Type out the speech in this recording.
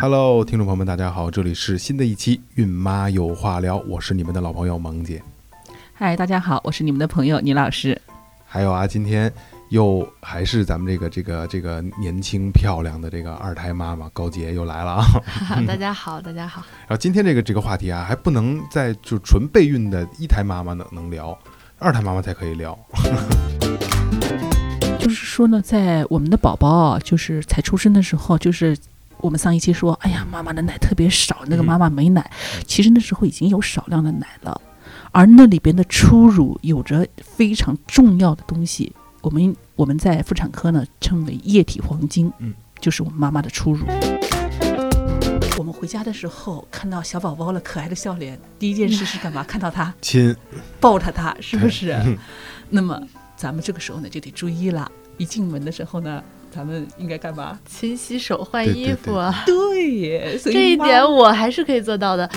Hello，听众朋友们，大家好，这里是新的一期《孕妈有话聊》，我是你们的老朋友萌姐。嗨，大家好，我是你们的朋友倪老师。还有啊，今天又还是咱们这个这个这个年轻漂亮的这个二胎妈妈高洁又来了啊。大家好，大家好。然后今天这个这个话题啊，还不能在就纯备孕的一胎妈妈能能聊，二胎妈妈才可以聊。就是说呢，在我们的宝宝啊，就是才出生的时候，就是我们上一期说，哎呀，妈妈的奶特别少，那个妈妈没奶，其实那时候已经有少量的奶了，而那里边的初乳有着非常重要的东西，我们我们在妇产科呢称为液体黄金，嗯，就是我们妈妈的初乳。我们回家的时候看到小宝宝了可爱的笑脸，第一件事是干嘛？看到他亲，抱着他，是不是？那么咱们这个时候呢就得注意了，一进门的时候呢，咱们应该干嘛？勤洗手、换衣服，对对耶，所以这一点我还是可以做到的。